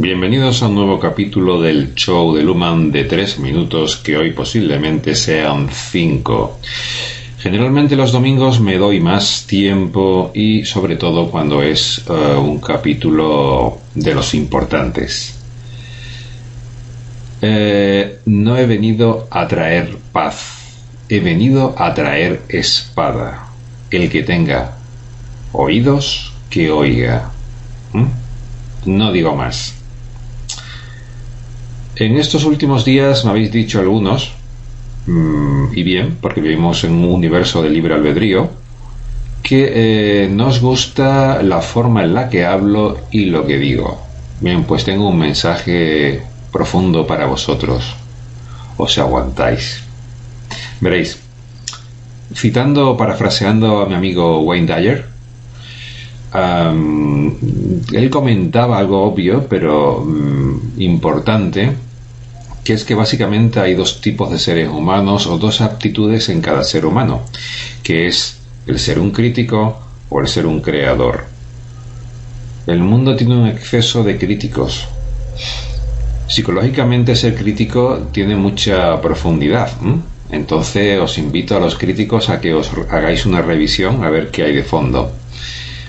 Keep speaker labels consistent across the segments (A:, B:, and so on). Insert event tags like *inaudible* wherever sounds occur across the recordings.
A: Bienvenidos a un nuevo capítulo del show de Luman de 3 minutos que hoy posiblemente sean 5. Generalmente los domingos me doy más tiempo y sobre todo cuando es eh, un capítulo de los importantes. Eh, no he venido a traer paz, he venido a traer espada. El que tenga oídos, que oiga. ¿Mm? No digo más. En estos últimos días me habéis dicho algunos, mm, y bien, porque vivimos en un universo de libre albedrío, que eh, nos gusta la forma en la que hablo y lo que digo. Bien, pues tengo un mensaje profundo para vosotros. Os aguantáis. Veréis, citando, parafraseando a mi amigo Wayne Dyer, él comentaba algo obvio, pero mm, importante, que es que básicamente hay dos tipos de seres humanos o dos aptitudes en cada ser humano, que es el ser un crítico o el ser un creador. El mundo tiene un exceso de críticos. Psicológicamente ser crítico tiene mucha profundidad. Entonces os invito a los críticos a que os hagáis una revisión a ver qué hay de fondo.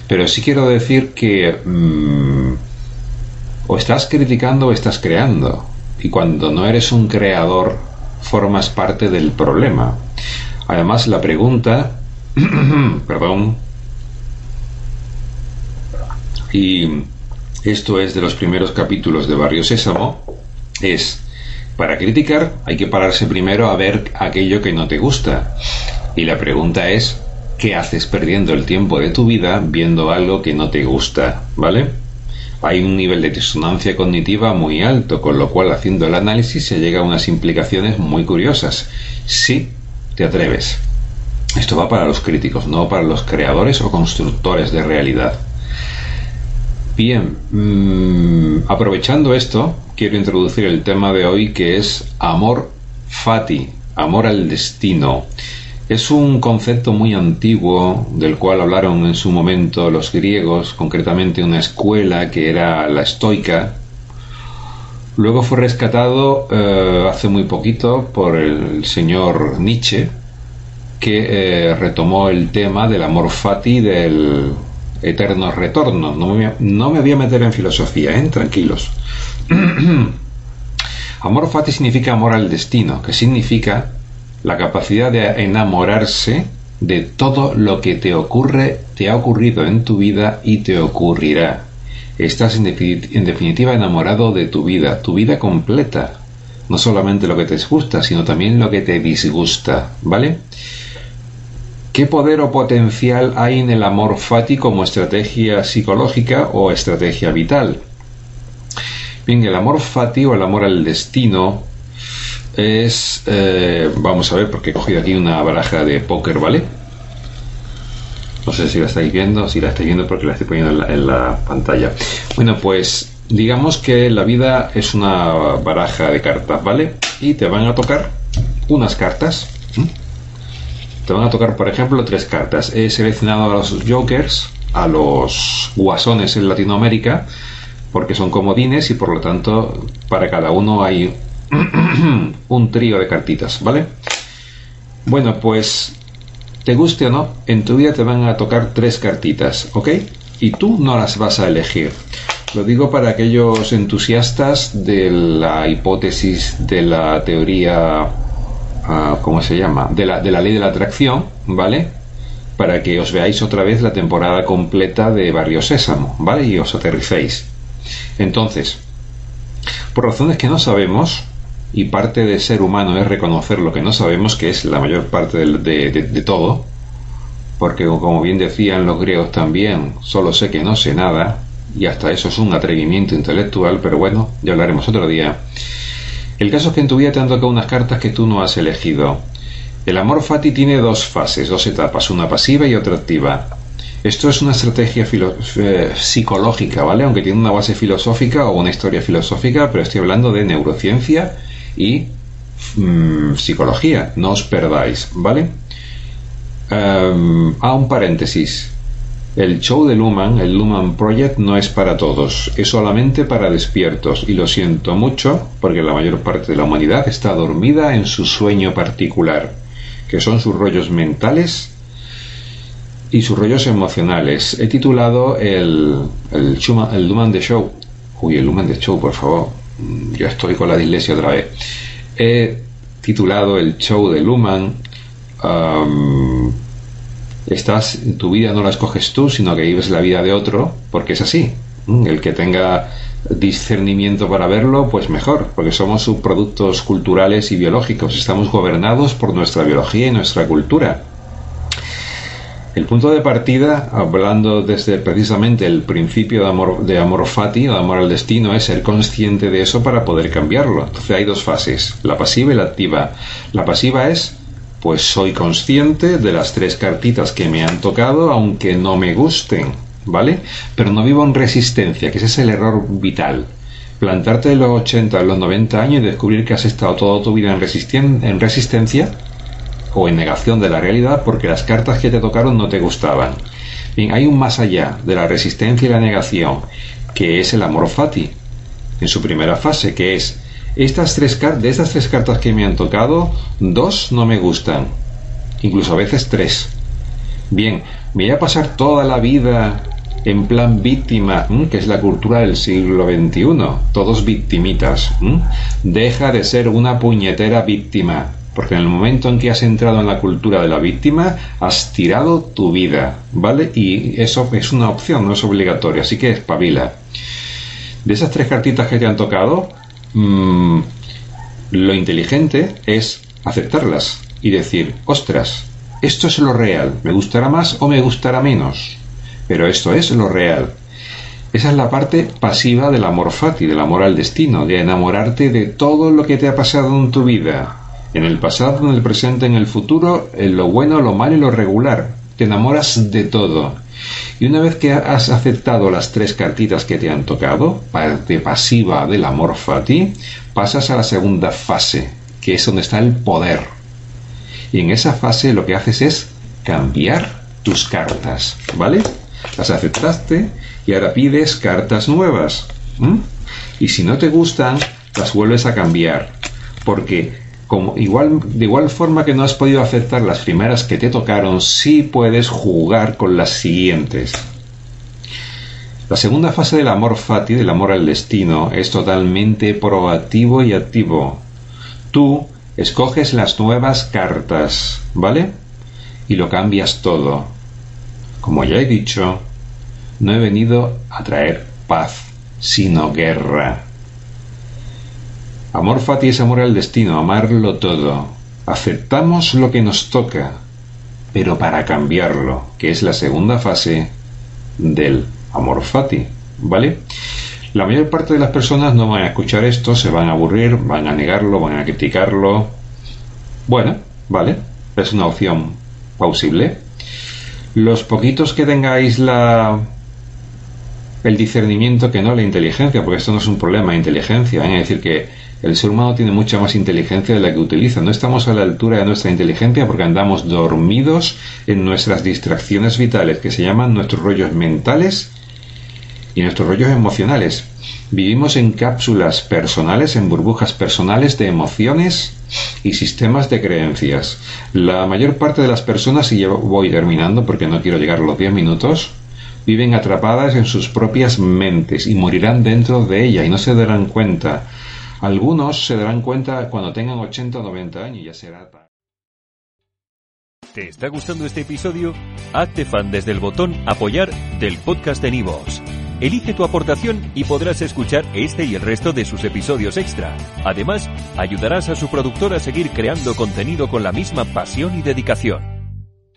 A: Pero sí quiero decir que mm, o estás criticando o estás creando. Y cuando no eres un creador, formas parte del problema. Además, la pregunta, *clears throat* perdón, y esto es de los primeros capítulos de Barrio Sésamo, es, para criticar hay que pararse primero a ver aquello que no te gusta. Y la pregunta es, ¿qué haces perdiendo el tiempo de tu vida viendo algo que no te gusta? ¿Vale? Hay un nivel de disonancia cognitiva muy alto, con lo cual haciendo el análisis se llega a unas implicaciones muy curiosas. Si te atreves. Esto va para los críticos, no para los creadores o constructores de realidad. Bien, mm, aprovechando esto, quiero introducir el tema de hoy que es amor fati, amor al destino. Es un concepto muy antiguo del cual hablaron en su momento los griegos, concretamente una escuela que era la estoica. Luego fue rescatado eh, hace muy poquito por el señor Nietzsche, que eh, retomó el tema del amor fati del eterno retorno. No me, no me voy a meter en filosofía, ¿eh? tranquilos. *clears throat* amor fati significa amor al destino, que significa la capacidad de enamorarse de todo lo que te ocurre, te ha ocurrido en tu vida y te ocurrirá. Estás en, definitiva enamorado de tu vida, tu vida completa. No solamente lo que te gusta, sino también lo que te disgusta, ¿vale? ¿Qué poder o potencial hay en el amor fati como estrategia psicológica o estrategia vital? Bien, el amor fati o el amor al destino es, eh, vamos a ver, porque he cogido aquí una baraja de póker, ¿vale? No sé si la estáis viendo, si la estáis viendo porque la estoy poniendo en la, pantalla. Bueno, pues digamos que la vida es una baraja de cartas, ¿vale? Y te van a tocar unas cartas. Te van a tocar, por ejemplo, tres cartas. He seleccionado a los jokers, a los guasones en Latinoamérica, porque son comodines y por lo tanto para cada uno hay *clears throat* un trío de cartitas, ¿vale? Bueno, pues te guste o no, en tu vida te van a tocar tres cartitas, ¿ok? Y tú no las vas a elegir. Lo digo para aquellos entusiastas de la hipótesis de la teoría, ah, ¿cómo se llama? De la, de la ley de la atracción, ¿vale? Para que os veáis otra vez la temporada completa de Barrio Sésamo, ¿vale? Y os aterricéis. Entonces, por razones que no sabemos, y parte de ser humano es reconocer lo que no sabemos, que es la mayor parte de, todo, porque como bien decían los griegos también, solo sé que no sé nada, y hasta eso es un atrevimiento intelectual, pero bueno, ya hablaremos otro día. El caso es que en tu vida te han tocado unas cartas que tú no has elegido. El amor fati tiene dos fases, dos etapas, una pasiva y otra activa. Esto es una estrategia eh, psicológica, ¿vale? Aunque tiene una base filosófica o una historia filosófica, pero estoy hablando de neurociencia y mm, psicología. No os perdáis, ¿vale? a un paréntesis. El show de Luman, el Luman Project, no es para todos, es solamente para despiertos, y lo siento mucho porque la mayor parte de la humanidad está dormida en su sueño particular, que son sus rollos mentales y sus rollos emocionales. He titulado el, el, el Luman de Show. Uy, el Luman de Show, por favor. Mm, ya estoy con la dislexia otra vez. He titulado el show de Luman. estás, tu vida no la escoges tú, sino que vives la vida de otro, porque es así. Mm, el que tenga discernimiento para verlo, pues mejor, porque somos subproductos culturales y biológicos. Estamos gobernados por nuestra biología y nuestra cultura. El punto de partida, hablando desde precisamente el principio de amor, de amor fati, o de amor al destino, es ser consciente de eso para poder cambiarlo. Entonces hay dos fases, la pasiva y la activa. La pasiva es, pues soy consciente de las tres cartitas que me han tocado, aunque no me gusten, ¿vale? Pero no vivo en resistencia, que ese es el error vital. Plantarte de los 80 a los 90 años y descubrir que has estado toda tu vida en, en resistencia o en negación de la realidad porque las cartas que te tocaron no te gustaban. Bien, hay un más allá de la resistencia y la negación, que es el amor fati, en su primera fase, que es estas tres de estas tres cartas que me han tocado, dos no me gustan, incluso a veces tres. Bien, me voy a pasar toda la vida en plan víctima, que es la cultura del siglo XXI, todos victimitas. Deja de ser una puñetera víctima. Porque en el momento en que has entrado en la cultura de la víctima, has tirado tu vida, ¿vale? Y eso es una opción, no es obligatorio, así que espabila. De esas tres cartitas que te han tocado, mm, lo inteligente es aceptarlas y decir, ostras, esto es lo real, me gustará más o me gustará menos, pero esto es lo real. Esa es la parte pasiva del amor fati, del amor al destino, de enamorarte de todo lo que te ha pasado en tu vida, en el pasado, en el presente, en el futuro, en lo bueno, lo malo y lo regular. Te enamoras de todo. Y una vez que has aceptado las tres cartitas que te han tocado, parte pasiva del amor fati, pasas a la segunda fase, que es donde está el poder. Y en esa fase lo que haces es cambiar tus cartas, ¿vale? Las aceptaste y ahora pides cartas nuevas. Y si no te gustan, las vuelves a cambiar. Porque igual, de igual forma que no has podido aceptar las primeras que te tocaron, sí puedes jugar con las siguientes. La segunda fase del amor fati, del amor al destino, es totalmente proactivo y activo. Tú escoges las nuevas cartas, ¿vale? Y lo cambias todo. Como ya he dicho, no he venido a traer paz, sino guerra. Amor fati es amor al destino, amarlo todo. Aceptamos lo que nos toca, pero para cambiarlo, que es la segunda fase del amor fati, ¿vale? La mayor parte de las personas no van a escuchar esto, se van a aburrir, van a negarlo, van a criticarlo. Bueno, vale, es una opción plausible. Los poquitos que tengáis la el discernimiento que no la inteligencia, porque esto no es un problema de inteligencia, ¿eh? es decir que el ser humano tiene mucha más inteligencia de la que utiliza. No estamos a la altura de nuestra inteligencia porque andamos dormidos en nuestras distracciones vitales, que se llaman nuestros rollos mentales y nuestros rollos emocionales. Vivimos en cápsulas personales, en burbujas personales de emociones y sistemas de creencias. La mayor parte de las personas, y voy terminando porque no quiero llegar a los 10 minutos, viven atrapadas en sus propias mentes y morirán dentro de ella y no se darán cuenta algunos se darán cuenta cuando tengan 80 o 90 años y ya será
B: ¿Te está gustando este episodio? Hazte fan desde el botón apoyar del podcast de Nivos. Elige tu aportación y podrás escuchar este y el resto de sus episodios extra. Además, ayudarás a su productor a seguir creando contenido con la misma pasión y dedicación.